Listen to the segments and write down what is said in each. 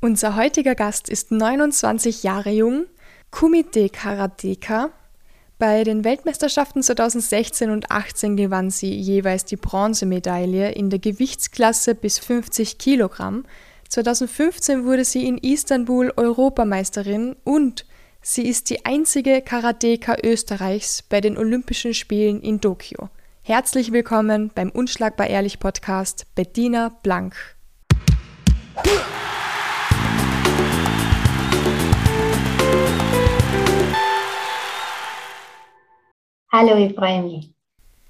Unser heutiger Gast ist 29 Jahre jung, Kumite-Karateka. Bei den Weltmeisterschaften 2016 und 2018 gewann sie jeweils die Bronzemedaille in der Gewichtsklasse bis 50 Kilogramm. 2015 wurde sie in Istanbul Europameisterin und sie ist die einzige Karateka Österreichs bei den Olympischen Spielen in Tokio. Herzlich willkommen beim Unschlagbar Ehrlich Podcast Bettina Blank. Hallo, ich freue mich.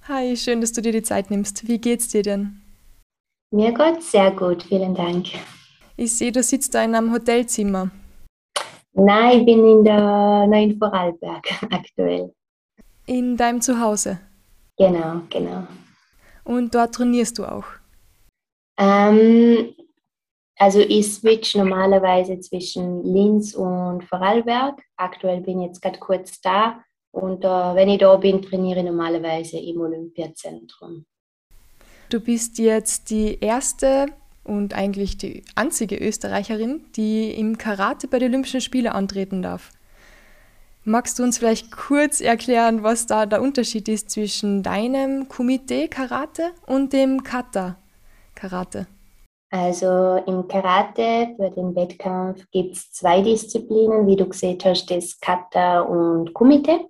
Hi, schön, dass du dir die Zeit nimmst. Wie geht's dir denn? Mir geht's sehr gut, vielen Dank. Ich sehe, du sitzt da in einem Hotelzimmer. Nein, ich bin in der Neuen Vorarlberg aktuell. In deinem Zuhause? Genau, genau. Und dort trainierst du auch? Ähm, also ich switch normalerweise zwischen Linz und Vorarlberg. Aktuell bin ich jetzt gerade kurz da und äh, wenn ich da bin, trainiere ich normalerweise im Olympiazentrum. Du bist jetzt die erste und eigentlich die einzige Österreicherin, die im Karate bei den Olympischen Spielen antreten darf. Magst du uns vielleicht kurz erklären, was da der Unterschied ist zwischen deinem Kumite Karate und dem Kata Karate? Also im Karate für den Wettkampf gibt es zwei Disziplinen, wie du gesehen hast, das Kata und Kumite.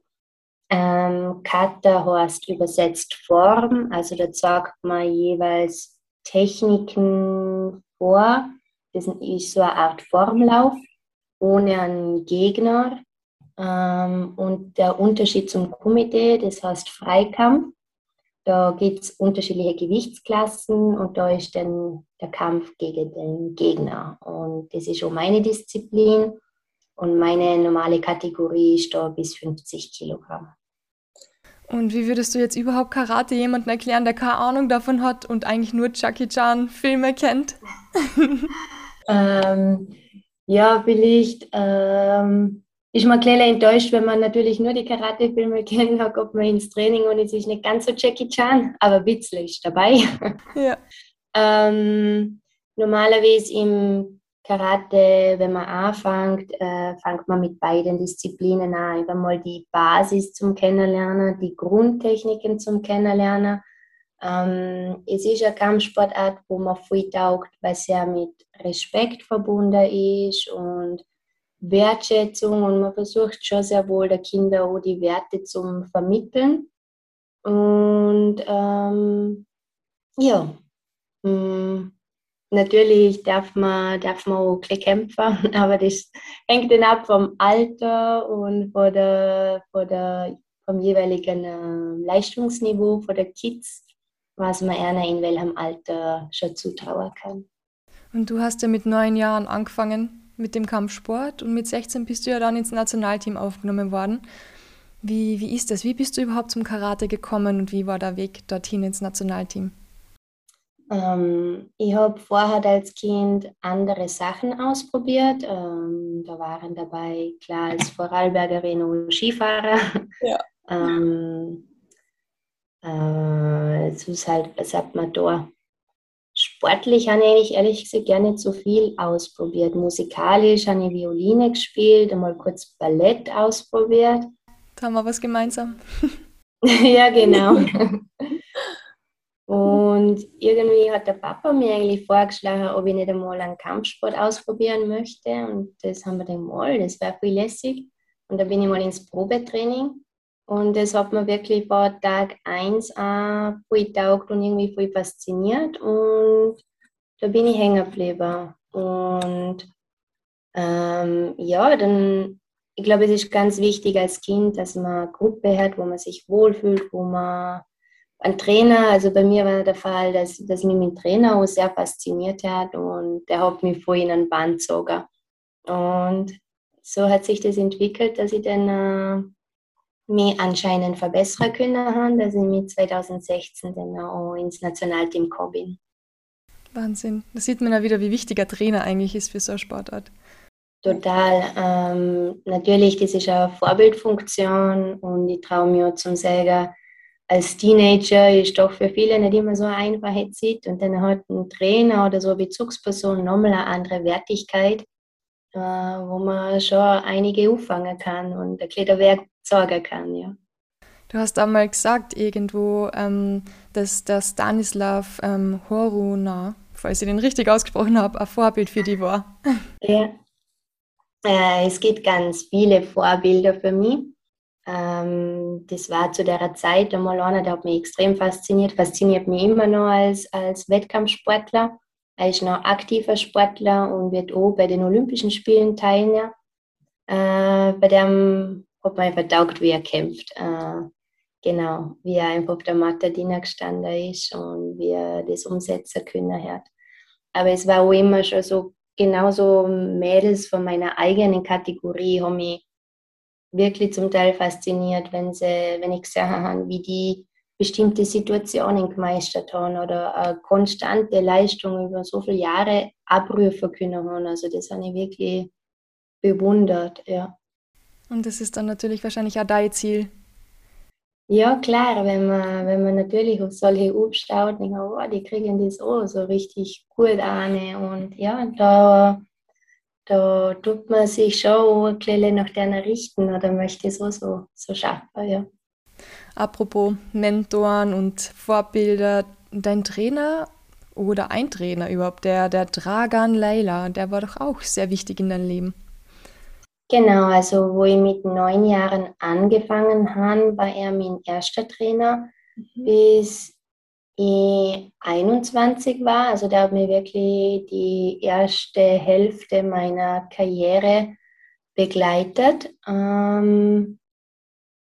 Ähm, Kata heißt übersetzt Form, also da sagt man jeweils Techniken vor. Das ist so eine Art Formlauf ohne einen Gegner. Ähm, und der Unterschied zum Kumite, das heißt Freikampf. Da gibt es unterschiedliche Gewichtsklassen und da ist dann der Kampf gegen den Gegner. Und das ist auch meine Disziplin. Und meine normale Kategorie ist da bis 50 Kilogramm. Und wie würdest du jetzt überhaupt Karate jemandem erklären, der keine Ahnung davon hat und eigentlich nur Jackie Chan Filme kennt? ähm, ja, vielleicht ähm, ist man ein enttäuscht, wenn man natürlich nur die Karate-Filme kennt, dann kommt man ins Training und es ist nicht ganz so Jackie Chan, aber Witzel ist dabei. Ja. ähm, normalerweise im Karate, wenn man anfängt, äh, fängt man mit beiden Disziplinen an. Einmal die Basis zum Kennenlernen, die Grundtechniken zum Kennenlernen. Ähm, es ist eine Kampfsportart, wo man viel taugt, weil es ja mit Respekt verbunden ist und Wertschätzung und man versucht schon sehr wohl der Kinder auch die Werte zu vermitteln. Und ähm, ja, mm, Natürlich darf man, darf man auch kämpfen, aber das hängt dann ab vom Alter und von der, von der, vom jeweiligen äh, Leistungsniveau von der Kids, was man einer in welchem Alter schon zutrauen kann. Und du hast ja mit neun Jahren angefangen mit dem Kampfsport und mit 16 bist du ja dann ins Nationalteam aufgenommen worden. Wie, wie ist das? Wie bist du überhaupt zum Karate gekommen und wie war der Weg dorthin ins Nationalteam? Ähm, ich habe vorher als Kind andere Sachen ausprobiert. Ähm, da waren dabei, klar, als Vorarlbergerin und Skifahrer. Ja. ähm, äh, es ist halt, was sagt man da? Sportlich habe ich ehrlich gesagt gar nicht so viel ausprobiert. Musikalisch habe ich Violine gespielt, einmal kurz Ballett ausprobiert. Da haben wir was gemeinsam. ja, genau. Und irgendwie hat der Papa mir eigentlich vorgeschlagen, ob ich nicht einmal einen Kampfsport ausprobieren möchte. Und das haben wir dann mal, das war viel lässig. Und da bin ich mal ins Probetraining. Und das hat mir wirklich bei Tag 1 auch viel taugt und irgendwie viel fasziniert. Und da bin ich hängen geblieben. Und ähm, ja, dann, ich glaube, es ist ganz wichtig als Kind, dass man eine Gruppe hat, wo man sich wohlfühlt, wo man ein Trainer, also bei mir war der Fall, dass, dass mich mein Trainer auch sehr fasziniert hat und der hat mich vorhin an Band gezogen. Und so hat sich das entwickelt, dass ich dann äh, mich anscheinend verbessern können habe, dass ich mit 2016 dann auch ins Nationalteam gekommen bin. Wahnsinn. Da sieht man ja wieder, wie wichtig ein Trainer eigentlich ist für so eine Sportart. Total. Ähm, natürlich, das ist eine Vorbildfunktion und ich traue mir zum sagen, als Teenager ist doch für viele nicht immer so einfach Zeit und dann hat ein Trainer oder so eine Bezugsperson nochmal eine andere Wertigkeit, äh, wo man schon einige auffangen kann und ein kleiner Werk sorgen kann, ja. Du hast einmal gesagt irgendwo, ähm, dass der Stanislav ähm, Horuna, falls ich den richtig ausgesprochen habe, ein Vorbild für dich war. Ja, äh, es gibt ganz viele Vorbilder für mich. Ähm, das war zu der Zeit einmal einer, der hat mich extrem fasziniert, fasziniert mich immer noch als, als Wettkampfsportler. Er ist noch aktiver Sportler und wird auch bei den Olympischen Spielen teilnehmen. Äh, bei dem hat man einfach taugt, wie er kämpft. Äh, genau, wie er einfach auf der Matte gestanden ist und wie er das umsetzen können hat. Aber es war auch immer schon so, genauso Mädels von meiner eigenen Kategorie haben mich wirklich zum Teil fasziniert, wenn, sie, wenn ich gesehen habe, wie die bestimmte Situationen gemeistert haben oder eine konstante Leistung über so viele Jahre abrufen können haben. Also das habe ich wirklich bewundert, ja. Und das ist dann natürlich wahrscheinlich auch dein Ziel. Ja, klar, wenn man, wenn man natürlich auf solche aufstaut, denkt man, oh, die kriegen das auch so richtig gut an. Und ja, da da tut man sich schon ein bisschen nach denen richten oder möchte auch so, so schaffen, ja. Apropos Mentoren und Vorbilder, dein Trainer oder ein Trainer überhaupt, der, der Dragan Leila, der war doch auch sehr wichtig in deinem Leben. Genau, also wo ich mit neun Jahren angefangen habe, war er mein erster Trainer. Mhm. Bis 21 war. Also der hat mir wirklich die erste Hälfte meiner Karriere begleitet ähm,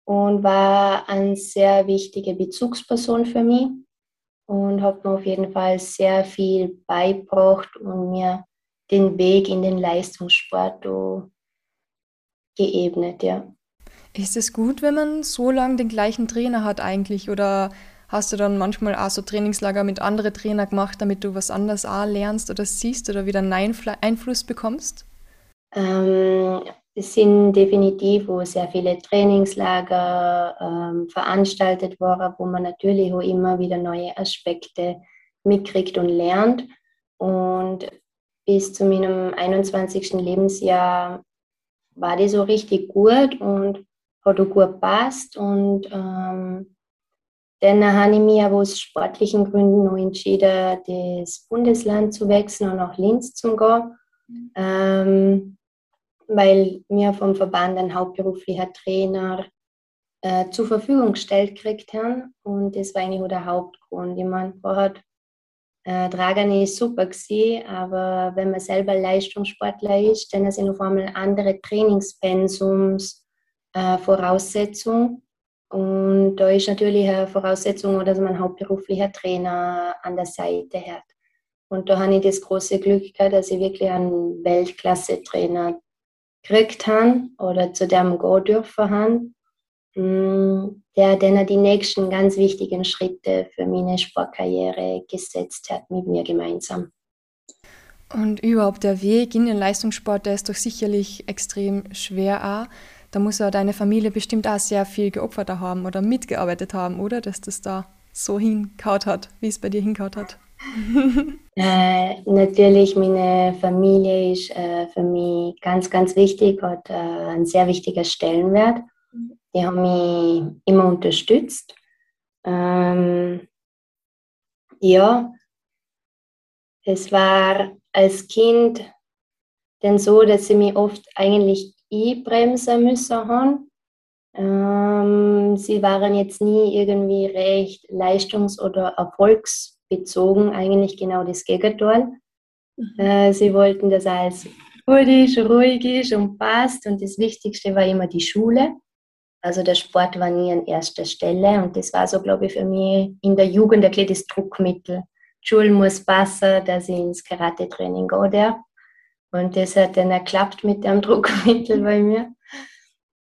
und war eine sehr wichtige Bezugsperson für mich und hat mir auf jeden Fall sehr viel beigebracht und mir den Weg in den Leistungssport geebnet, ja. Ist es gut, wenn man so lange den gleichen Trainer hat eigentlich oder Hast du dann manchmal auch so Trainingslager mit anderen Trainern gemacht, damit du was anderes auch lernst oder siehst oder wieder einen Einfluss bekommst? Ähm, es sind definitiv wo sehr viele Trainingslager ähm, veranstaltet worden, wo man natürlich auch immer wieder neue Aspekte mitkriegt und lernt. Und bis zu meinem 21. Lebensjahr war die so richtig gut und hat auch gut passt. Und ähm, dann habe ich mich aus sportlichen Gründen noch entschieden, das Bundesland zu wechseln und nach Linz zu gehen, ähm, weil mir vom Verband ein hauptberuflicher Trainer äh, zur Verfügung gestellt gekriegt haben. Und das war eigentlich auch der Hauptgrund. Ich meine, vorher äh, Dragane ist super gewesen, aber wenn man selber Leistungssportler ist, dann sind auf einmal andere Trainingspensums äh, Voraussetzungen. Und da ist natürlich eine Voraussetzung, dass man hauptberuflicher Trainer an der Seite hat. Und da habe ich das große Glück gehabt, dass ich wirklich einen Weltklasse-Trainer gekriegt habe oder zu dem gehen dürfen habe, mm, der dann die nächsten ganz wichtigen Schritte für meine Sportkarriere gesetzt hat mit mir gemeinsam. Und überhaupt der Weg in den Leistungssport, der ist doch sicherlich extrem schwer auch da muss ja deine Familie bestimmt auch sehr viel geopfert haben oder mitgearbeitet haben, oder? Dass das da so hinkaut hat, wie es bei dir hinkaut hat. äh, natürlich, meine Familie ist äh, für mich ganz, ganz wichtig, hat äh, einen sehr wichtigen Stellenwert. Die haben mich immer unterstützt. Ähm, ja, es war als Kind dann so, dass sie mich oft eigentlich einbremsen müssen haben. Ähm, sie waren jetzt nie irgendwie recht leistungs- oder erfolgsbezogen, eigentlich genau das Gegenteil. Mhm. Äh, sie wollten, dass alles gut ist, ruhig ist und passt und das Wichtigste war immer die Schule. Also der Sport war nie an erster Stelle und das war so, glaube ich, für mich in der Jugend ein kleines Druckmittel. Die Schule muss passen, dass ich ins Karate-Training gehe. Und das hat dann geklappt mit dem Druckmittel bei mir.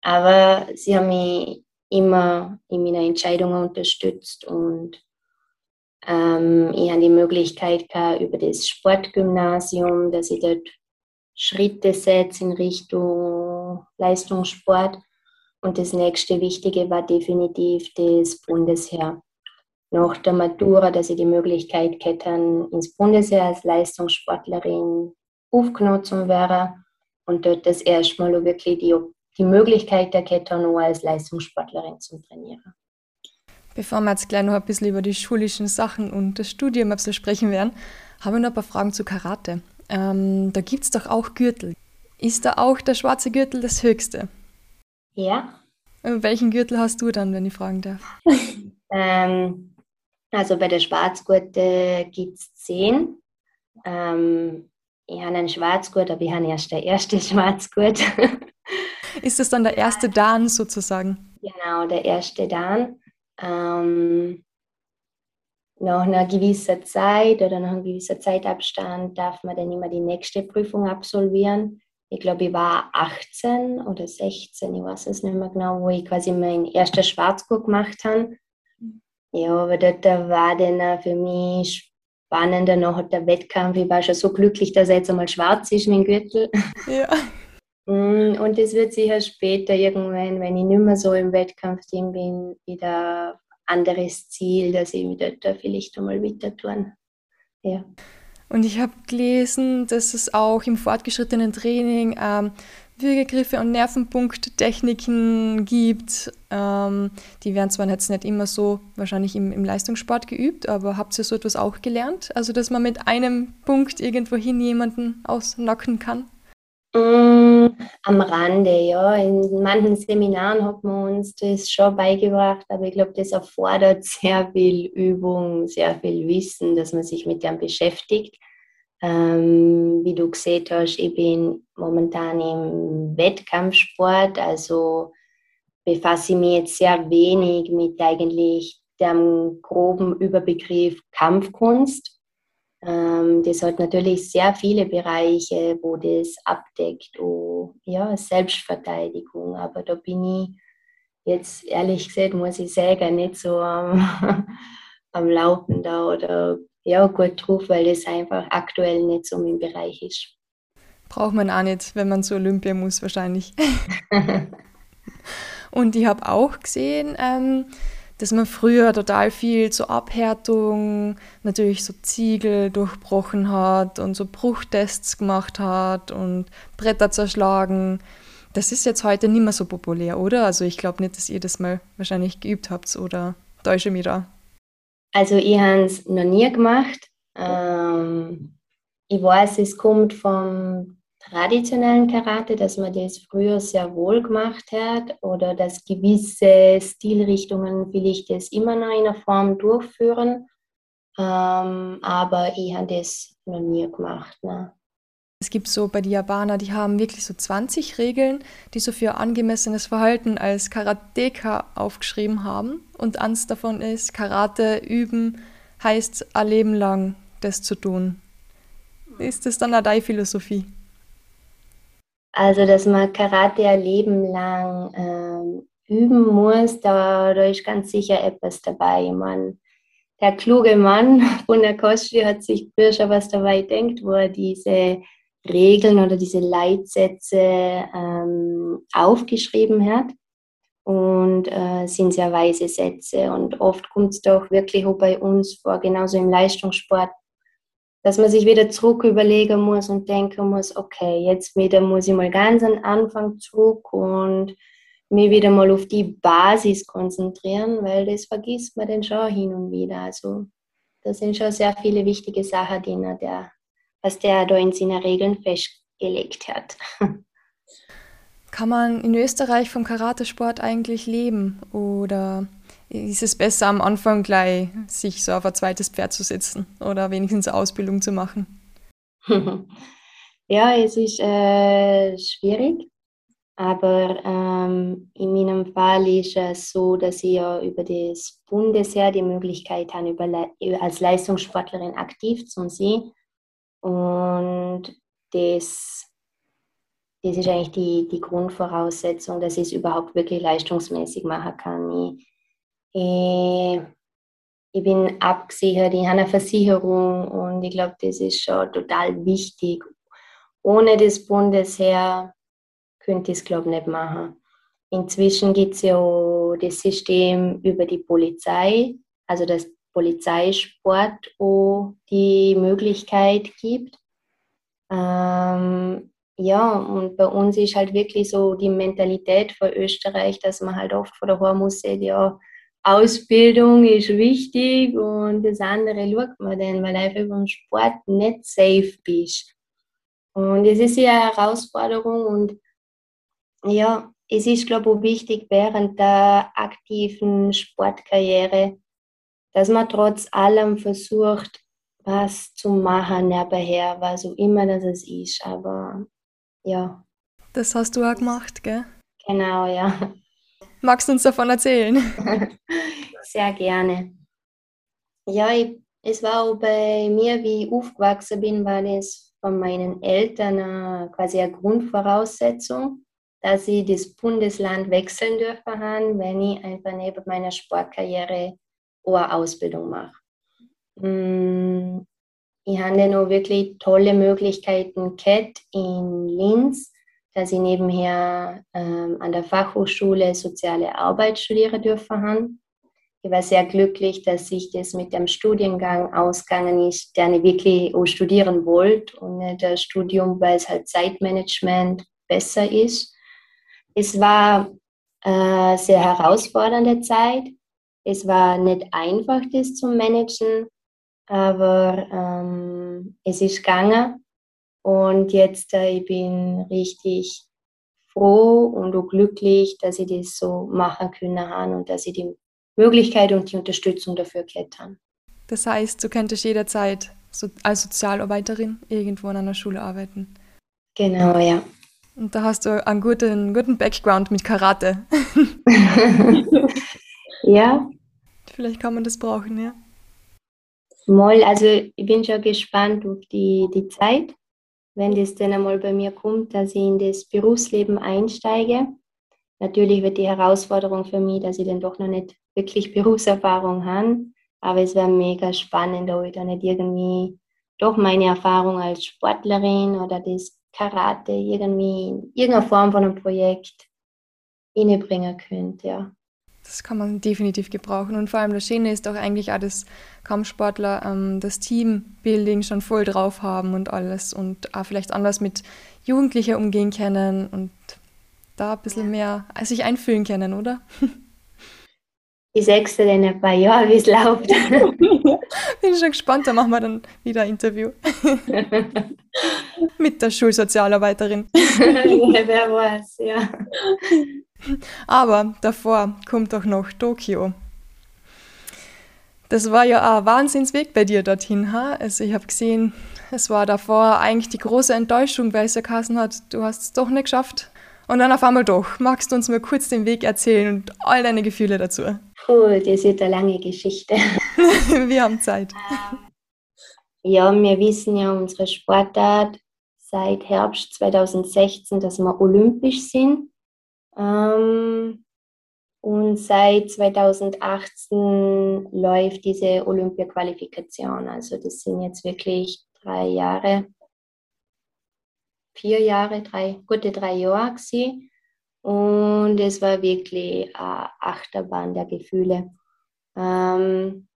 Aber sie haben mich immer in meiner Entscheidungen unterstützt und ähm, ich hatte die Möglichkeit gehabt, über das Sportgymnasium, dass ich dort Schritte setze in Richtung Leistungssport. Und das nächste Wichtige war definitiv das Bundesheer. Nach der Matura, dass ich die Möglichkeit hätte, ins Bundesheer als Leistungssportlerin aufgenommen zu werden und dort das erste Mal wirklich die, die Möglichkeit der Kette nur als Leistungssportlerin zu trainieren. Bevor wir jetzt gleich noch ein bisschen über die schulischen Sachen und das Studium ein sprechen werden, habe ich noch ein paar Fragen zu Karate. Ähm, da gibt es doch auch Gürtel. Ist da auch der schwarze Gürtel das höchste? Ja. Und welchen Gürtel hast du dann, wenn ich fragen darf? ähm, also bei der Schwarzgurte gibt es zehn. Ähm, ich habe einen Schwarzgurt, aber ich habe erst der erste Schwarzgurt. Ist das dann der erste Dan sozusagen? Genau, der erste Dan. Ähm, nach einer gewissen Zeit oder nach einem gewissen Zeitabstand darf man dann immer die nächste Prüfung absolvieren. Ich glaube, ich war 18 oder 16, ich weiß es nicht mehr genau, wo ich quasi meinen ersten Schwarzgurt gemacht habe. Ja, aber dort war dann für mich spannender noch der Wettkampf. Ich war schon so glücklich, dass er jetzt einmal schwarz ist, mein Gürtel. Ja. Mm, und das wird sicher später irgendwann, wenn ich nicht mehr so im Wettkampfteam bin, wieder anderes Ziel, dass ich wieder da vielleicht einmal weiter tun. Ja. Und ich habe gelesen, dass es auch im fortgeschrittenen Training ähm, Würgegriffe und Nervenpunkttechniken gibt. Ähm, die werden zwar jetzt nicht immer so wahrscheinlich im, im, Leistungssport geübt, aber habt ihr so etwas auch gelernt? Also, dass man mit einem Punkt irgendwohin jemanden ausnocken kann? Mm, am Rande, ja. In manchen Seminaren hat man uns das schon beigebracht, aber ich glaube, das erfordert sehr viel Übung, sehr viel Wissen, dass man sich mit dem beschäftigt. Ähm, wie du gesehen hast, ich bin momentan im Wettkampfsport, also befasse ich mich jetzt sehr wenig mit eigentlich dem groben Überbegriff Kampfkunst. Ähm, das hat natürlich sehr viele Bereiche, wo das abdeckt, oh, ja, Selbstverteidigung, aber da bin ich jetzt ehrlich gesagt, muss ich sagen, nicht so am, am Laufen da oder ja, gut drauf, weil das einfach aktuell nicht so mein Bereich ist. Braucht man auch nicht, wenn man zur Olympia muss, wahrscheinlich. Und ich habe auch gesehen, ähm, dass man früher total viel zur Abhärtung, natürlich so Ziegel durchbrochen hat und so Bruchtests gemacht hat und Bretter zerschlagen. Das ist jetzt heute nicht mehr so populär, oder? Also ich glaube nicht, dass ihr das mal wahrscheinlich geübt habt oder täusche mich da. Also ich habe es noch nie gemacht. Ähm, ich weiß, es kommt vom traditionellen Karate, dass man das früher sehr wohl gemacht hat oder dass gewisse Stilrichtungen vielleicht das immer noch in einer Form durchführen. Ähm, aber ich habe das noch nie gemacht. Ne. Es gibt so bei den Japaner, die haben wirklich so 20 Regeln, die so für angemessenes Verhalten als Karateka aufgeschrieben haben. Und eins davon ist, Karate üben heißt ein Leben lang das zu tun. Ist das dann eine deine Philosophie? Also, dass man Karate ein Leben lang ähm, üben muss, da, da ist ganz sicher etwas dabei. Ich meine, der kluge Mann von der Kostli hat sich früher schon was dabei denkt, wo er diese Regeln oder diese Leitsätze ähm, aufgeschrieben hat und äh, sind sehr weise Sätze. Und oft kommt es doch wirklich auch bei uns vor, genauso im Leistungssport, dass man sich wieder zurück überlegen muss und denken muss, okay, jetzt wieder muss ich mal ganz an Anfang zurück und mir wieder mal auf die Basis konzentrieren, weil das vergisst man dann schon hin und wieder. Also da sind schon sehr viele wichtige Sachen drin, der was der da in seinen Regeln festgelegt hat. Kann man in Österreich vom Karatesport eigentlich leben oder ist es besser am Anfang gleich sich so auf ein zweites Pferd zu setzen oder wenigstens Ausbildung zu machen? ja, es ist äh, schwierig, aber ähm, in meinem Fall ist es so, dass ich ja über das Bundesheer die Möglichkeit habe, als Leistungssportlerin aktiv zu sein. Und das, das ist eigentlich die, die Grundvoraussetzung, dass ich es überhaupt wirklich leistungsmäßig machen kann. Ich, ich, ich bin abgesichert, ich habe eine Versicherung und ich glaube, das ist schon total wichtig. Ohne das Bundesheer könnte ich es, glaube ich, nicht machen. inzwischen gibt es ja das System über die Polizei, also das Polizeisport, wo die Möglichkeit gibt. Ähm, ja, und bei uns ist halt wirklich so die Mentalität für Österreich, dass man halt oft vor der Haar muss, ja, Ausbildung ist wichtig und das andere schaut man dann, weil einfach beim Sport nicht safe bist. Und es ist ja eine Herausforderung und ja, es ist, glaube ich, wichtig während der aktiven Sportkarriere, dass man trotz allem versucht, was zu machen nebenher, was auch immer das ist. Aber ja. Das hast du auch gemacht, gell? Genau, ja. Magst du uns davon erzählen? Sehr gerne. Ja, ich, es war auch bei mir, wie ich aufgewachsen bin, war das von meinen Eltern äh, quasi eine Grundvoraussetzung, dass ich das Bundesland wechseln dürfen, wenn ich einfach neben meiner Sportkarriere eine Ausbildung mache. Mm, ich habe noch wirklich tolle Möglichkeiten gehabt in Linz dass ich nebenher ähm, an der Fachhochschule Soziale Arbeit studieren dürfen habe. Ich war sehr glücklich, dass ich das mit dem Studiengang ausgegangen ist, der ich wirklich auch studieren wollte und nicht das Studium, weil es halt Zeitmanagement besser ist. Es war eine äh, sehr herausfordernde Zeit. Es war nicht einfach, das zu managen, aber ähm, es ist gegangen. Und jetzt, äh, ich bin richtig froh und auch glücklich, dass ich das so machen können habe und dass ich die Möglichkeit und die Unterstützung dafür gehabt habe. Das heißt, du könntest jederzeit so als Sozialarbeiterin irgendwo an einer Schule arbeiten. Genau, ja. Und da hast du einen guten, guten Background mit Karate. ja. Vielleicht kann man das brauchen, ja. Moll, also ich bin schon gespannt auf die, die Zeit, wenn das dann einmal bei mir kommt, dass ich in das Berufsleben einsteige. Natürlich wird die Herausforderung für mich, dass ich dann doch noch nicht wirklich Berufserfahrung habe, aber es wäre mega spannend, ob ich da nicht irgendwie doch meine Erfahrung als Sportlerin oder das Karate irgendwie in irgendeiner Form von einem Projekt innebringen könnte, ja. Das kann man definitiv gebrauchen. Und vor allem das Schöne ist auch eigentlich auch, dass Kampfsportler ähm, das Teambuilding schon voll drauf haben und alles und auch vielleicht anders mit Jugendlichen umgehen können und da ein bisschen mehr sich einfühlen können, oder? Ich sag's dir in ein paar Jahren, wie es läuft. Bin schon gespannt, da machen wir dann wieder ein Interview. Mit der Schulsozialarbeiterin. ja, wer weiß, ja. Aber davor kommt doch noch Tokio. Das war ja ein Wahnsinnsweg bei dir dorthin. Ha? Also ich habe gesehen, es war davor eigentlich die große Enttäuschung, weil es ja geheißen hat, du hast es doch nicht geschafft. Und dann auf einmal doch. Magst du uns mal kurz den Weg erzählen und all deine Gefühle dazu? Cool, das ist eine lange Geschichte. wir haben Zeit. Ja, wir wissen ja unsere Sportart seit Herbst 2016, dass wir olympisch sind. Ähm, und seit 2018 läuft diese Olympia-Qualifikation. Also das sind jetzt wirklich drei Jahre, vier Jahre, drei, gute drei Jahre gewesen. Und es war wirklich eine Achterbahn der Gefühle. Ähm,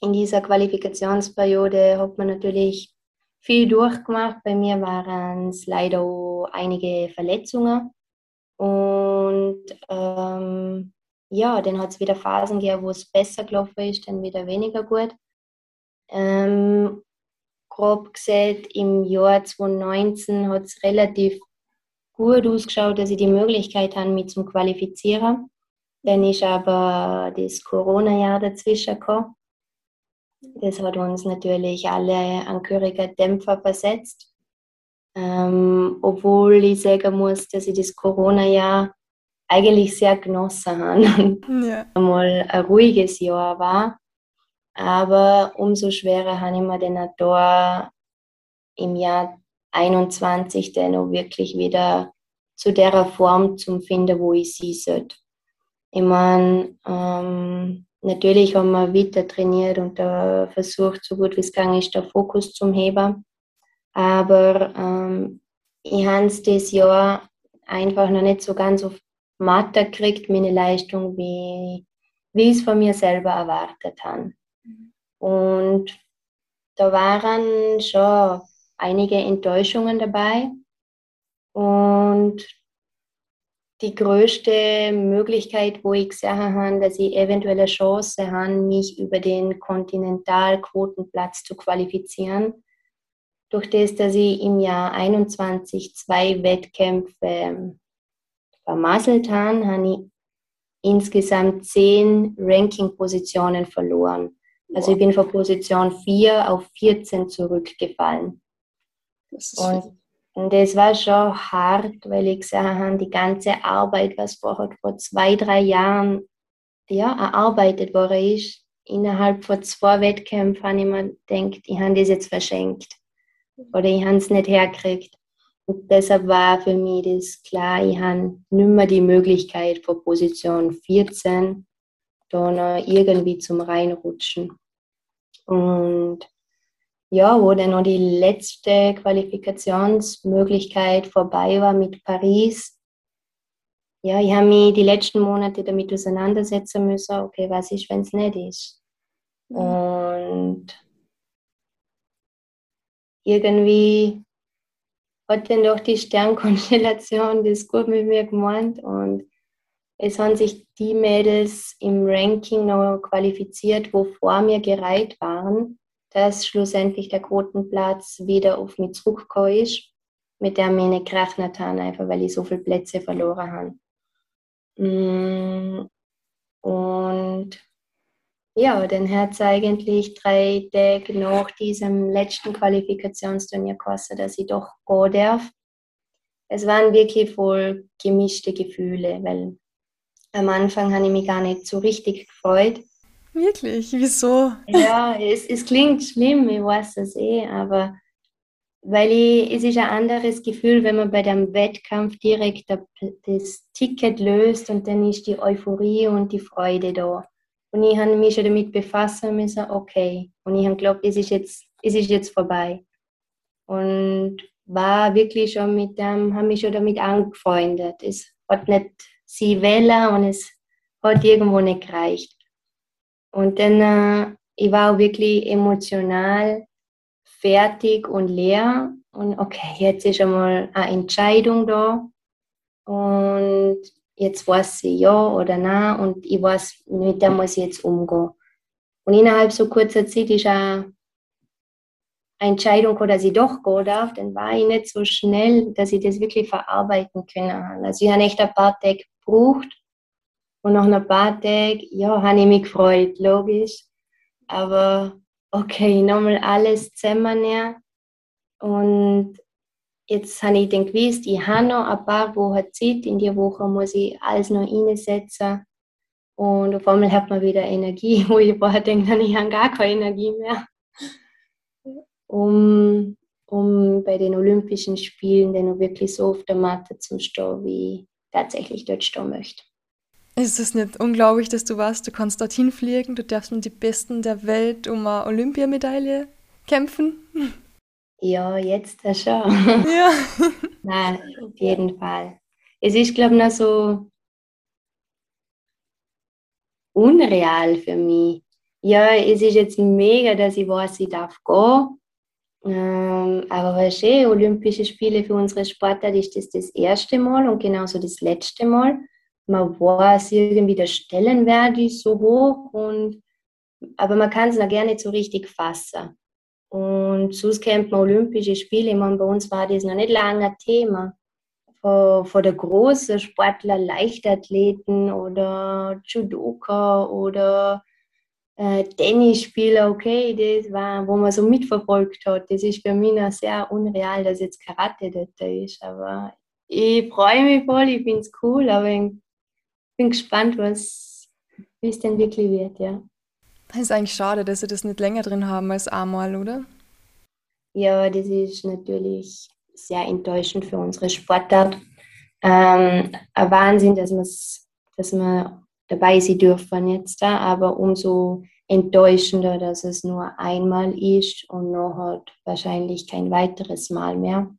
in dieser Qualifikationsperiode hat man natürlich viel durchgemacht. Bei mir waren es leider einige Verletzungen. Und ähm, ja, dann hat es wieder Phasen gegeben, wo es besser gelaufen ist, dann wieder weniger gut. Ähm, grob gesagt, im Jahr 2019 hat es relativ gut ausgeschaut, dass ich die Möglichkeit habe, mich zum Qualifizieren. Dann ist aber das Corona-Jahr dazwischen gekommen. Das hat uns natürlich alle an gehöriger Dämpfer versetzt. Ähm, obwohl ich sagen muss, dass ich das Corona-Jahr eigentlich sehr genossen habe. Ja. Einmal ein ruhiges Jahr war. Aber umso schwerer habe ich mir dann da im Jahr 21 dann auch wirklich wieder zu der Form zu finden, wo ich sie sollte. Ich meine, ähm, natürlich haben wir weiter trainiert und da versucht, so gut wie es gegangen ist, der Fokus zum Heben. Aber ähm, ich habe es dieses Jahr einfach noch nicht so ganz auf matter kriegt, meine Leistung, wie, wie ich es von mir selber erwartet habe. Und da waren schon einige Enttäuschungen dabei. Und die größte Möglichkeit, wo ich gesehen habe, dass ich eventuell eine Chance habe, mich über den Kontinentalquotenplatz zu qualifizieren. Durch das, dass ich im Jahr 21 zwei Wettkämpfe vermasselt habe, habe ich insgesamt zehn Ranking-Positionen verloren. Also ich bin von Position 4 auf 14 zurückgefallen. Das und und das war schon hart, weil ich gesehen habe, die ganze Arbeit, was vorher vor zwei, drei Jahren ja, erarbeitet worden ist, innerhalb von zwei Wettkämpfen habe ich mir gedacht, ich habe das jetzt verschenkt. Oder ich habe es nicht hergekriegt. Und deshalb war für mich das klar, ich habe nicht mehr die Möglichkeit, von Position 14 da noch irgendwie zum Reinrutschen. Und ja, wo dann noch die letzte Qualifikationsmöglichkeit vorbei war mit Paris. Ja, ich habe mich die letzten Monate damit auseinandersetzen müssen, okay, was ist, wenn es nicht ist. Mhm. Und irgendwie hat dann doch die Sternkonstellation das gut mit mir gemeint und es haben sich die Mädels im Ranking noch qualifiziert, wo vor mir gereiht waren dass schlussendlich der Quotenplatz wieder auf mich zurückgekommen ist, mit der mir nicht gerechnet einfach weil ich so viele Plätze verloren habe. Mm, und ja, dann hat es eigentlich drei Tage nach diesem letzten Qualifikationsturnier gekostet, dass ich doch gehen darf. Es waren wirklich voll gemischte Gefühle, weil am Anfang habe ich mich gar nicht so richtig gefreut, Wirklich? Wieso? Ja, es, es klingt schlimm, ich weiß das eh, aber weil ich, es ist ein anderes Gefühl, wenn man bei dem Wettkampf direkt das Ticket löst und dann ist die Euphorie und die Freude da. Und ich habe mich schon damit befassen müssen, okay. Und ich habe geglaubt, es ist jetzt, es ist jetzt vorbei. Und war wirklich schon mit dem, habe mich schon damit angefreundet. Es hat nicht sie wählen und es hat irgendwo nicht gereicht. Und dann, äh, ich war auch wirklich emotional fertig und leer. Und okay, jetzt ist einmal eine Entscheidung da. Und jetzt weiß sie ja oder nein. Und ich weiß, mit der muss ich jetzt umgehen. Und innerhalb so kurzer Zeit ist eine Entscheidung, dass ich doch gehen darf, dann war ich nicht so schnell, dass ich das wirklich verarbeiten kann. Also ich habe echt ein paar Tage gebraucht, und nach ein paar Tagen, ja, habe ich mich gefreut, logisch. Aber okay, nochmal alles zusammennehmen. Und jetzt habe ich dann gewusst, ich habe noch ein paar Wochen Zeit. In die Woche muss ich alles noch reinsetzen. Und auf einmal hat man wieder Energie, wo ich vorher denke, ich habe gar keine Energie mehr. Um, um bei den Olympischen Spielen dann wirklich so auf der Matte zu stehen, wie ich tatsächlich dort stehen möchte. Ist es nicht unglaublich, dass du weißt, du kannst dorthin fliegen, du darfst mit den Besten der Welt um eine Olympiamedaille kämpfen? Ja, jetzt schon. Ja. Nein, auf jeden Fall. Es ist, glaube ich, noch so unreal für mich. Ja, es ist jetzt mega, dass ich weiß, ich darf gehen. Ähm, aber weißt du, Olympische Spiele für unsere Sportler ist das das erste Mal und genauso das letzte Mal man weiß irgendwie, der Stellenwert ist so hoch, und, aber man kann es noch gar nicht so richtig fassen. Und sonst man Olympische Spiele, ich meine, bei uns war das noch nicht lange ein Thema. Von, von der großen Sportler, Leichtathleten oder Judoka oder äh, Tennisspieler, okay, das war, wo man so mitverfolgt hat. Das ist für mich noch sehr unreal, dass jetzt Karate dort ist. Aber ich freue mich voll, ich finde es cool, aber bin gespannt, wie es denn wirklich wird, ja. Das ist eigentlich schade, dass sie das nicht länger drin haben als einmal, oder? Ja, das ist natürlich sehr enttäuschend für unsere Sportart. Ähm, ein Wahnsinn, dass, dass wir dabei sein dürfen jetzt da, aber umso enttäuschender, dass es nur einmal ist und noch wahrscheinlich kein weiteres Mal mehr.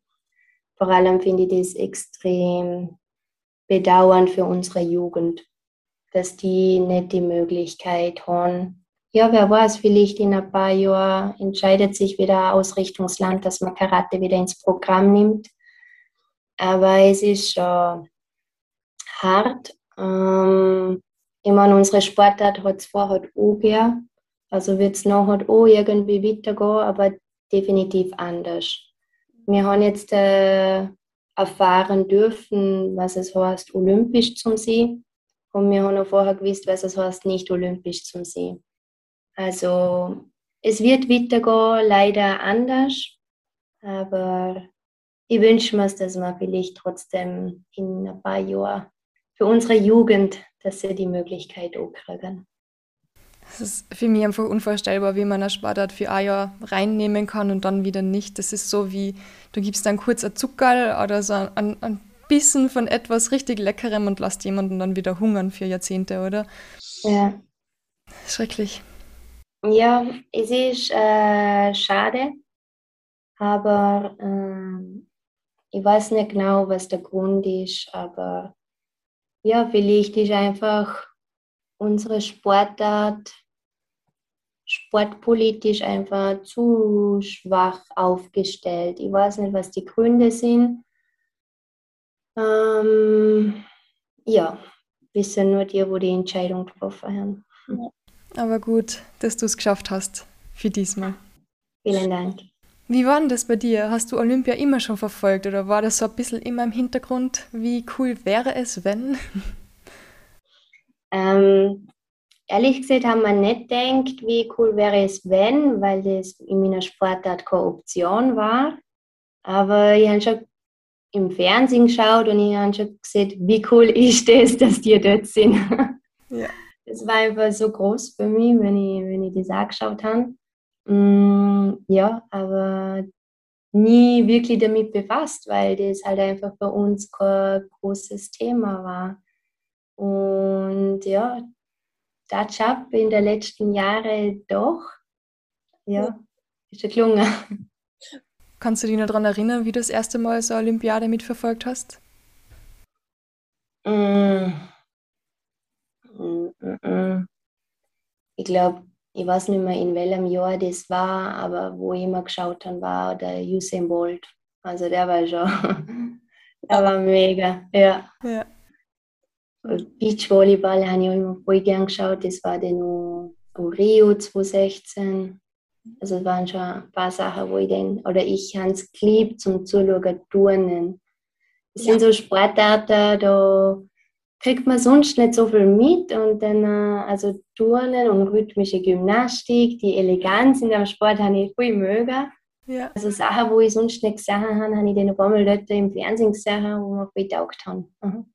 Vor allem finde ich das extrem bedauern für unsere Jugend, dass die nicht die Möglichkeit haben. Ja, wer weiß, vielleicht in ein paar Jahren entscheidet sich wieder Ausrichtungsland, dass man Karate wieder ins Programm nimmt. Aber es ist schon hart. Ähm, ich meine, unsere Sportart hat es vorher auch gegeben. Also wird es nachher auch irgendwie weitergehen, aber definitiv anders. Wir haben jetzt äh, erfahren dürfen, was es heißt, olympisch zum See. Und wir haben auch vorher gewusst, was es heißt, nicht olympisch zum See. Also es wird weitergehen, leider anders. Aber ich wünsche mir, dass wir vielleicht trotzdem in ein paar Jahren für unsere Jugend, dass sie die Möglichkeit auch kriegen. Das ist für mich einfach unvorstellbar, wie man eine Sportart für ein Jahr reinnehmen kann und dann wieder nicht. Das ist so wie, du gibst dann kurz ein Zuckerl oder so ein, ein Bissen von etwas richtig Leckerem und lässt jemanden dann wieder hungern für Jahrzehnte, oder? Ja. Schrecklich. Ja, es ist äh, schade, aber äh, ich weiß nicht genau, was der Grund ist, aber ja, vielleicht ist einfach unsere Sportart sportpolitisch einfach zu schwach aufgestellt. Ich weiß nicht, was die Gründe sind. Ähm, ja, wissen nur die, wo die Entscheidung getroffen haben. Aber gut, dass du es geschafft hast für diesmal. Vielen Dank. Wie war denn das bei dir? Hast du Olympia immer schon verfolgt oder war das so ein bisschen immer im Hintergrund? Wie cool wäre es, wenn? Ähm, ehrlich gesagt haben wir nicht gedacht, wie cool wäre es, wenn, weil das in meiner Sportart keine Option war. Aber ich habe schon im Fernsehen geschaut und ich habe schon gesehen, wie cool ist das, dass die dort sind. Ja. Das war einfach so groß für mich, wenn ich, wenn ich das angeschaut habe. Mm, ja, aber nie wirklich damit befasst, weil das halt einfach bei uns kein großes Thema war. Und ja, der Job in den letzten Jahren doch, ja, ist ja gelungen. Kannst du dich noch daran erinnern, wie du das erste Mal so eine Olympiade mitverfolgt hast? Mm. Mm, mm. Ich glaube, ich weiß nicht mehr, in welchem Jahr das war, aber wo ich immer geschaut habe, war der Usain Bolt. Also der war schon, der war mega, ja. ja. Beachvolleyball habe ich auch immer voll gern geschaut. Das war dann noch Rio 2016. Also es waren schon ein paar Sachen, wo ich dann, oder ich habe es geliebt zum Zuschauen, Turnen. Das ja. sind so Sportarten, da kriegt man sonst nicht so viel mit und dann, äh, also Turnen und rhythmische Gymnastik, die Eleganz in dem Sport habe ich voll mögen. Ja. Also Sachen, wo ich sonst nicht gesehen habe, habe ich dann ein paar Mal dort im Fernsehen gesehen, wo mir voll getaugt haben. Mhm.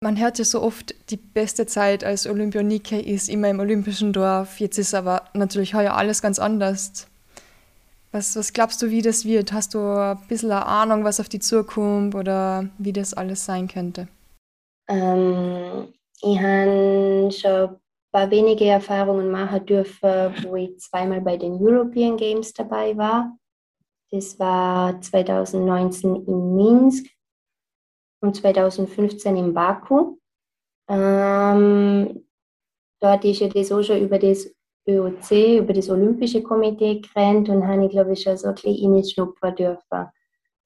Man hört ja so oft, die beste Zeit als Olympionike ist immer im Olympischen Dorf. Jetzt ist aber natürlich heuer alles ganz anders. Was, was glaubst du, wie das wird? Hast du ein bisschen eine Ahnung, was auf die zukommt oder wie das alles sein könnte? Ähm, ich habe schon ein paar wenige Erfahrungen machen dürfen, wo ich zweimal bei den European Games dabei war. Das war 2019 in Minsk und 2015 in Baku. Ähm, dort ist ja das auch schon über das ÖOC, über das Olympische Komitee gerannt und habe ich, glaube ich, schon so ein bisschen reinschnuppern dürfen.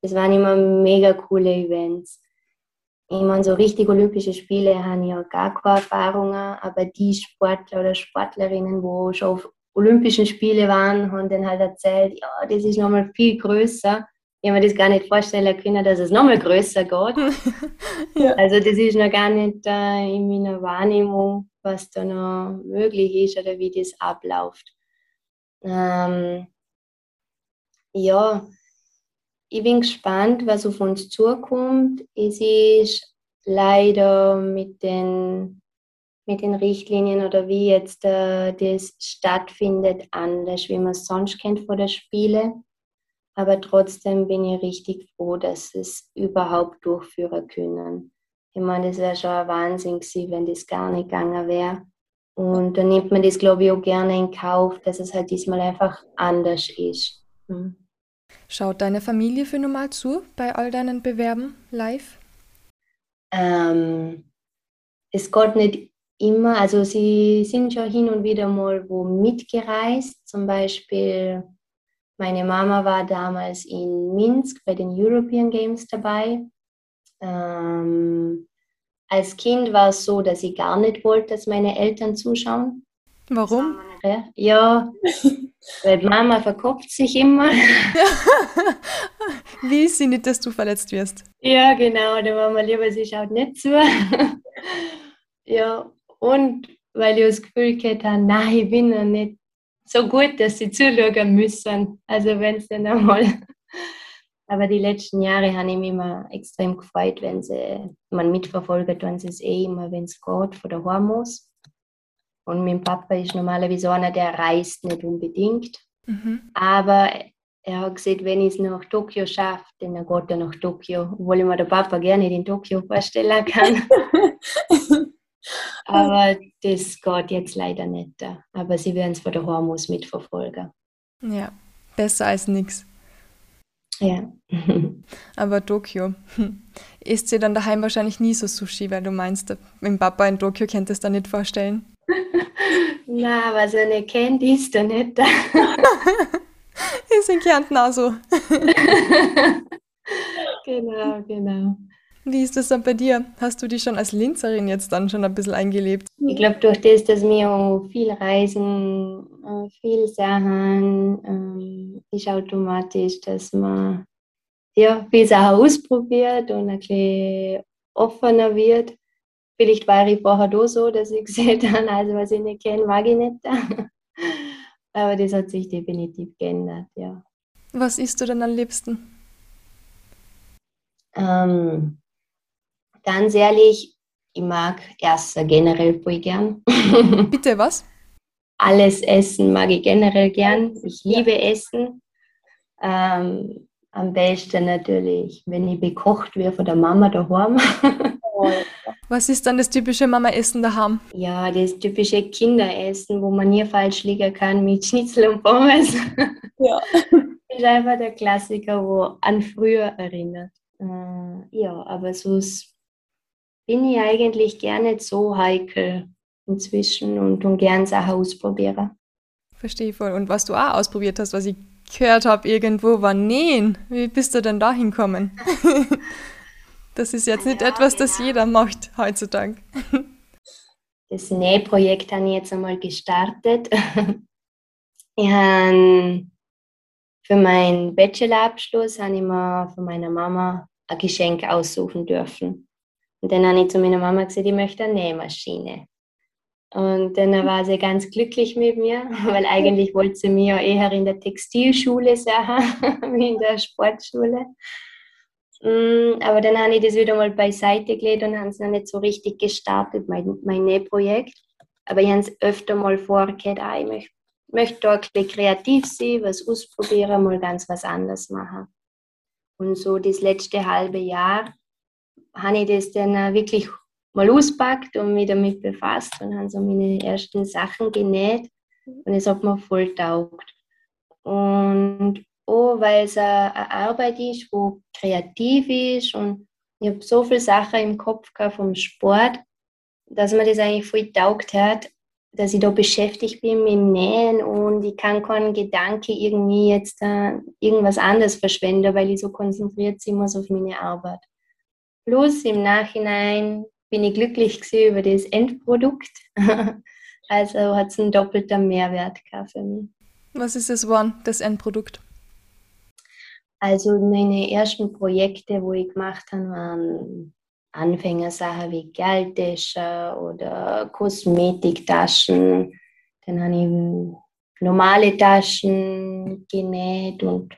Das waren immer mega coole Events. Ich meine, so richtig Olympische Spiele habe ich ja gar keine Erfahrungen, aber die Sportler oder Sportlerinnen, wo schon auf Olympischen Spiele waren, haben dann halt erzählt, ja, das ist nochmal viel größer ich habe mir das gar nicht vorstellen können, dass es nochmal größer geht. ja. Also das ist noch gar nicht äh, in meiner Wahrnehmung, was da noch möglich ist oder wie das abläuft. Ähm, ja, ich bin gespannt, was auf uns zukommt. Es ist leider mit den, mit den Richtlinien oder wie jetzt äh, das stattfindet anders, wie man es sonst kennt vor der Spiele. Aber trotzdem bin ich richtig froh, dass es überhaupt durchführen können. Ich meine, das wäre schon ein Wahnsinn gewesen, wenn das gar nicht gegangen wäre. Und dann nimmt man das, glaube ich, auch gerne in Kauf, dass es halt diesmal einfach anders ist. Hm. Schaut deine Familie für normal zu bei all deinen Bewerben live? Ähm, es geht nicht immer, also sie sind schon hin und wieder mal wo mitgereist. Zum Beispiel, meine Mama war damals in Minsk bei den European Games dabei. Ähm, als Kind war es so, dass ich gar nicht wollte, dass meine Eltern zuschauen. Warum? Ja, weil Mama verkopft sich immer. Will sie nicht, dass du verletzt wirst? Ja, genau, der Mama lieber, sie schaut nicht zu. ja, und weil ich das Gefühl gehabt habe, nein, ich bin noch nicht so gut, dass sie zuschauen müssen. Also wenn es dann einmal. Aber die letzten Jahre habe ich mich immer extrem gefreut, wenn sie, man mitverfolgt, wenn sie es eh immer, wenn es geht, von der Hormos. Und mein Papa ist normalerweise einer, der reist nicht unbedingt. Mhm. Aber er hat gesagt, wenn ich es nach Tokio schaffe, dann geht er nach Tokio, obwohl ich mir den Papa gerne in Tokio vorstellen kann. Aber das geht jetzt leider nicht. Aber sie werden es von der Hormus mitverfolgen. Ja, besser als nichts. Ja. Aber Tokio. Isst sie dann daheim wahrscheinlich nie so Sushi, weil du meinst, mit dem Papa in Tokio könntest du das nicht vorstellen? Na, was er nicht kennt, ist er nicht. ist in Kärnten auch so. genau, genau. Wie ist das dann bei dir? Hast du dich schon als Linzerin jetzt dann schon ein bisschen eingelebt? Ich glaube, durch das, dass wir viel reisen, äh, viel Sachen, ähm, ist automatisch, dass man ja, viel Sachen ausprobiert und ein bisschen offener wird. Vielleicht war ich vorher da so, dass ich gesehen habe, also was ich nicht kenne, mag ich nicht. Aber das hat sich definitiv geändert, ja. Was isst du denn am liebsten? Ähm, ganz ehrlich, ich mag Essen generell voll gern. Bitte was? Alles Essen mag ich generell gern. Ich liebe Essen. Ähm, am besten natürlich, wenn ich bekocht werde von der Mama daheim. Was ist dann das typische Mama-Essen daheim? Ja, das typische Kinderessen, wo man nie falsch liegen kann mit Schnitzel und Pommes. Ja. ist einfach der Klassiker, wo an früher erinnert. Äh, ja, aber sonst bin ich eigentlich gerne so heikel inzwischen und, und gern Sachen ausprobieren. Verstehe voll. Und was du auch ausprobiert hast, was ich gehört habe irgendwo, war Nähen. Wie bist du denn da hinkommen? das ist jetzt nicht ja, etwas, das jeder macht heutzutage. Das Nähprojekt habe ich jetzt einmal gestartet. Ich habe für meinen Bachelorabschluss habe ich mir von meiner Mama ein Geschenk aussuchen dürfen. Und dann habe ich zu meiner Mama gesagt, ich möchte eine Nähmaschine. Und dann war sie ganz glücklich mit mir, weil eigentlich wollte sie ja eher in der Textilschule sehen, wie in der Sportschule. Mm, aber dann habe ich das wieder mal beiseite gelegt und habe es noch nicht so richtig gestartet, mein, mein Nähprojekt. Aber ich habe es öfter mal vorgehört, ah, ich möchte, möchte da ein bisschen kreativ sein, was ausprobieren, mal ganz was anderes machen. Und so das letzte halbe Jahr habe ich das dann wirklich mal auspackt und mich damit befasst und habe so meine ersten Sachen genäht und es hat mir voll taugt. Und auch weil es eine Arbeit ist, wo kreativ ist und ich habe so viele Sachen im Kopf gehabt vom Sport, dass mir das eigentlich voll taugt hat, dass ich da beschäftigt bin mit dem Nähen und ich kann keinen Gedanke irgendwie jetzt äh, irgendwas anderes verschwenden, weil ich so konzentriert bin auf meine Arbeit. Plus im Nachhinein bin ich glücklich über das Endprodukt. also hat es einen doppelten Mehrwert gehabt für mich. Was ist es geworden, das Endprodukt? Also meine ersten Projekte, wo ich gemacht habe, waren Anfängersachen wie Geldtaschen oder Kosmetiktaschen. Dann habe ich normale Taschen genäht und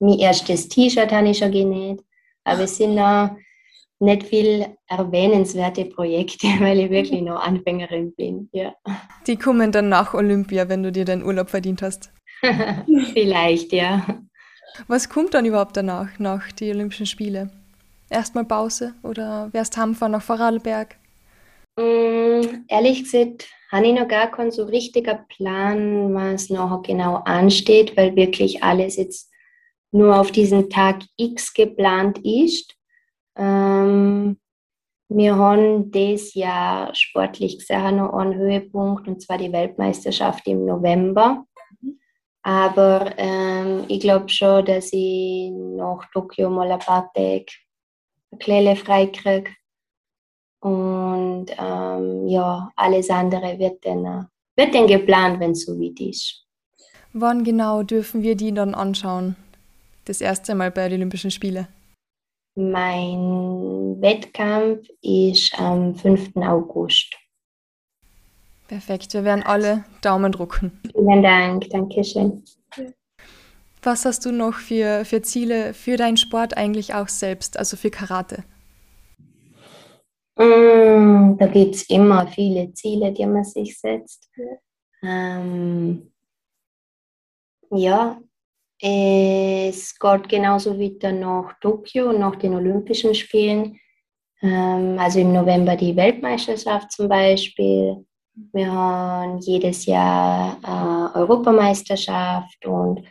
mein erstes T-Shirt habe ich schon genäht. Aber es sind noch nicht viel erwähnenswerte Projekte, weil ich wirklich noch Anfängerin bin. Ja. Die kommen dann nach Olympia, wenn du dir den Urlaub verdient hast. Vielleicht, ja. Was kommt dann überhaupt danach, nach die Olympischen Spiele? Erstmal Pause oder wärst heimfahren nach Vorarlberg? Mm, ehrlich gesagt, habe ich noch gar keinen so richtiger Plan, was noch genau ansteht, weil wirklich alles jetzt nur auf diesen Tag X geplant ist. Ähm, wir haben dieses Jahr sportlich gesehen noch einen Höhepunkt, und zwar die Weltmeisterschaft im November. Aber ähm, ich glaube schon, dass ich nach Tokio mal ein paar Tage Kleine freikriege. Und ähm, ja, alles andere wird dann, äh, wird dann geplant, wenn es so weit ist. Wann genau dürfen wir die dann anschauen? Das erste Mal bei den Olympischen Spielen? Mein Wettkampf ist am 5. August. Perfekt, wir werden alle Daumen drucken. Vielen Dank, danke schön. Was hast du noch für, für Ziele für deinen Sport eigentlich auch selbst, also für Karate? Mm, da gibt es immer viele Ziele, die man sich setzt. Ähm, ja, es geht genauso wieder nach Tokio, nach den Olympischen Spielen. Ähm, also im November die Weltmeisterschaft zum Beispiel. Wir haben jedes Jahr äh, Europameisterschaft und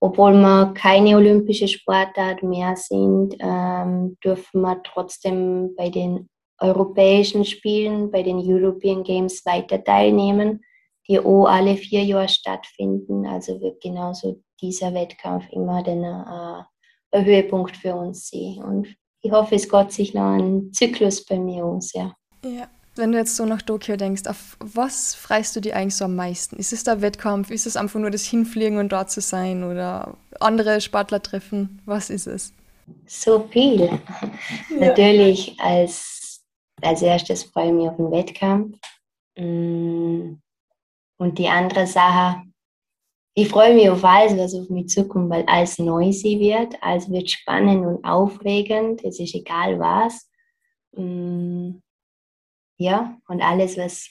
obwohl wir keine olympische Sportart mehr sind, ähm, dürfen wir trotzdem bei den europäischen Spielen, bei den European Games weiter teilnehmen, die auch alle vier Jahre stattfinden. Also wird genauso dieser Wettkampf immer den, äh, Höhepunkt für uns sein. Und ich hoffe, es geht sich noch ein Zyklus bei mir aus. Ja. ja. Wenn du jetzt so nach Tokio denkst, auf was freust du dich eigentlich so am meisten? Ist es der Wettkampf? Ist es einfach nur das Hinfliegen und dort zu sein oder andere Sportler treffen? Was ist es? So viel. Ja. Natürlich als, als erstes freue ich mich auf den Wettkampf. Mm. Und die andere Sache, ich freue mich auf alles, was auf mich zukommt, weil alles neu sie wird. Alles wird spannend und aufregend. Es ist egal was. Mm, ja, und alles, was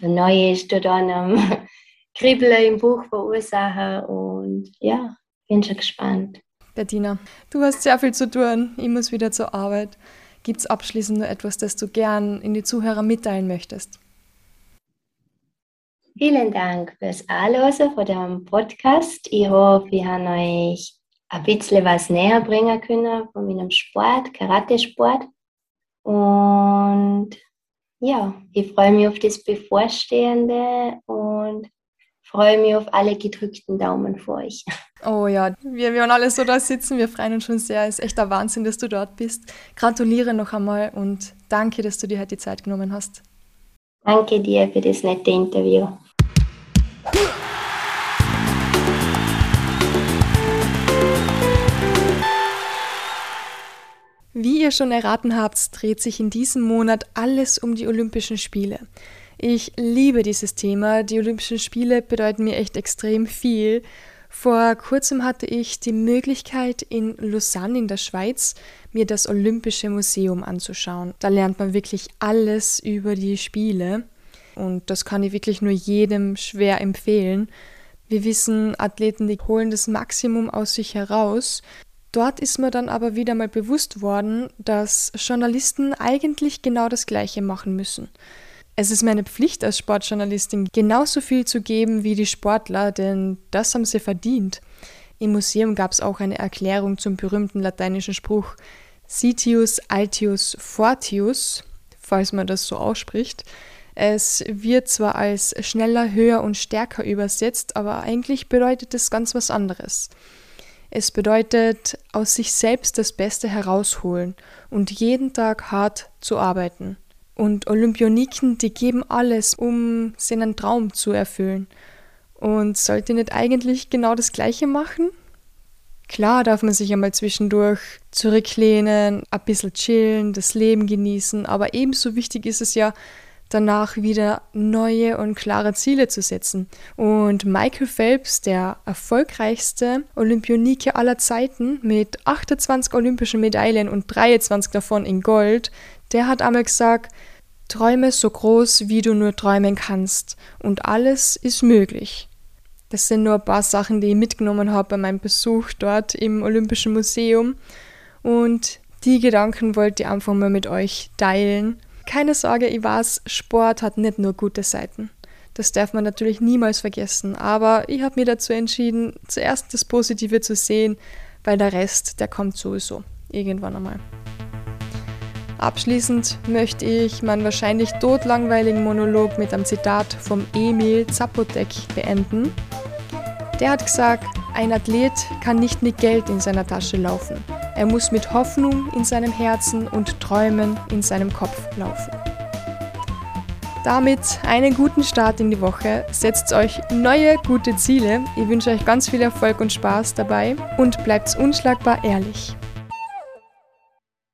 neu ist, tut dann am Kribbeln im Buch verursachen. Und ja, bin schon gespannt. Bettina, du hast sehr viel zu tun. Ich muss wieder zur Arbeit. Gibt es abschließend nur etwas, das du gern in die Zuhörer mitteilen möchtest? Vielen Dank fürs Anhören von dem Podcast. Ich hoffe, ich habe euch ein bisschen was näher bringen können von meinem Sport, Karate-Sport. Und ja, ich freue mich auf das Bevorstehende und freue mich auf alle gedrückten Daumen für euch. Oh ja, wir werden alle so da sitzen. Wir freuen uns schon sehr. Es ist echt ein Wahnsinn, dass du dort bist. Gratuliere noch einmal und danke, dass du dir heute die Zeit genommen hast. Danke dir für das nette Interview. Wie ihr schon erraten habt, dreht sich in diesem Monat alles um die Olympischen Spiele. Ich liebe dieses Thema. Die Olympischen Spiele bedeuten mir echt extrem viel. Vor kurzem hatte ich die Möglichkeit, in Lausanne in der Schweiz mir das Olympische Museum anzuschauen. Da lernt man wirklich alles über die Spiele. Und das kann ich wirklich nur jedem schwer empfehlen. Wir wissen, Athleten, die holen das Maximum aus sich heraus. Dort ist mir dann aber wieder mal bewusst worden, dass Journalisten eigentlich genau das Gleiche machen müssen. Es ist meine Pflicht als Sportjournalistin, genauso viel zu geben wie die Sportler, denn das haben sie verdient. Im Museum gab es auch eine Erklärung zum berühmten lateinischen Spruch Sitius Altius Fortius, falls man das so ausspricht. Es wird zwar als schneller, höher und stärker übersetzt, aber eigentlich bedeutet es ganz was anderes. Es bedeutet, aus sich selbst das Beste herausholen und jeden Tag hart zu arbeiten. Und Olympioniken, die geben alles, um seinen Traum zu erfüllen. Und sollte nicht eigentlich genau das Gleiche machen? Klar darf man sich einmal zwischendurch zurücklehnen, ein bisschen chillen, das Leben genießen, aber ebenso wichtig ist es ja, danach wieder neue und klare Ziele zu setzen. Und Michael Phelps, der erfolgreichste Olympionike aller Zeiten mit 28 olympischen Medaillen und 23 davon in Gold, der hat einmal gesagt, träume so groß, wie du nur träumen kannst und alles ist möglich. Das sind nur ein paar Sachen, die ich mitgenommen habe bei meinem Besuch dort im Olympischen Museum und die Gedanken wollte ich einfach mal mit euch teilen keine Sorge, ich weiß, Sport hat nicht nur gute Seiten. Das darf man natürlich niemals vergessen. Aber ich habe mir dazu entschieden, zuerst das Positive zu sehen, weil der Rest, der kommt sowieso irgendwann einmal. Abschließend möchte ich meinen wahrscheinlich todlangweiligen Monolog mit einem Zitat vom Emil Zapotek beenden. Der hat gesagt, ein Athlet kann nicht mit Geld in seiner Tasche laufen. Er muss mit Hoffnung in seinem Herzen und Träumen in seinem Kopf laufen. Damit einen guten Start in die Woche. Setzt euch neue gute Ziele. Ich wünsche euch ganz viel Erfolg und Spaß dabei und bleibt unschlagbar ehrlich.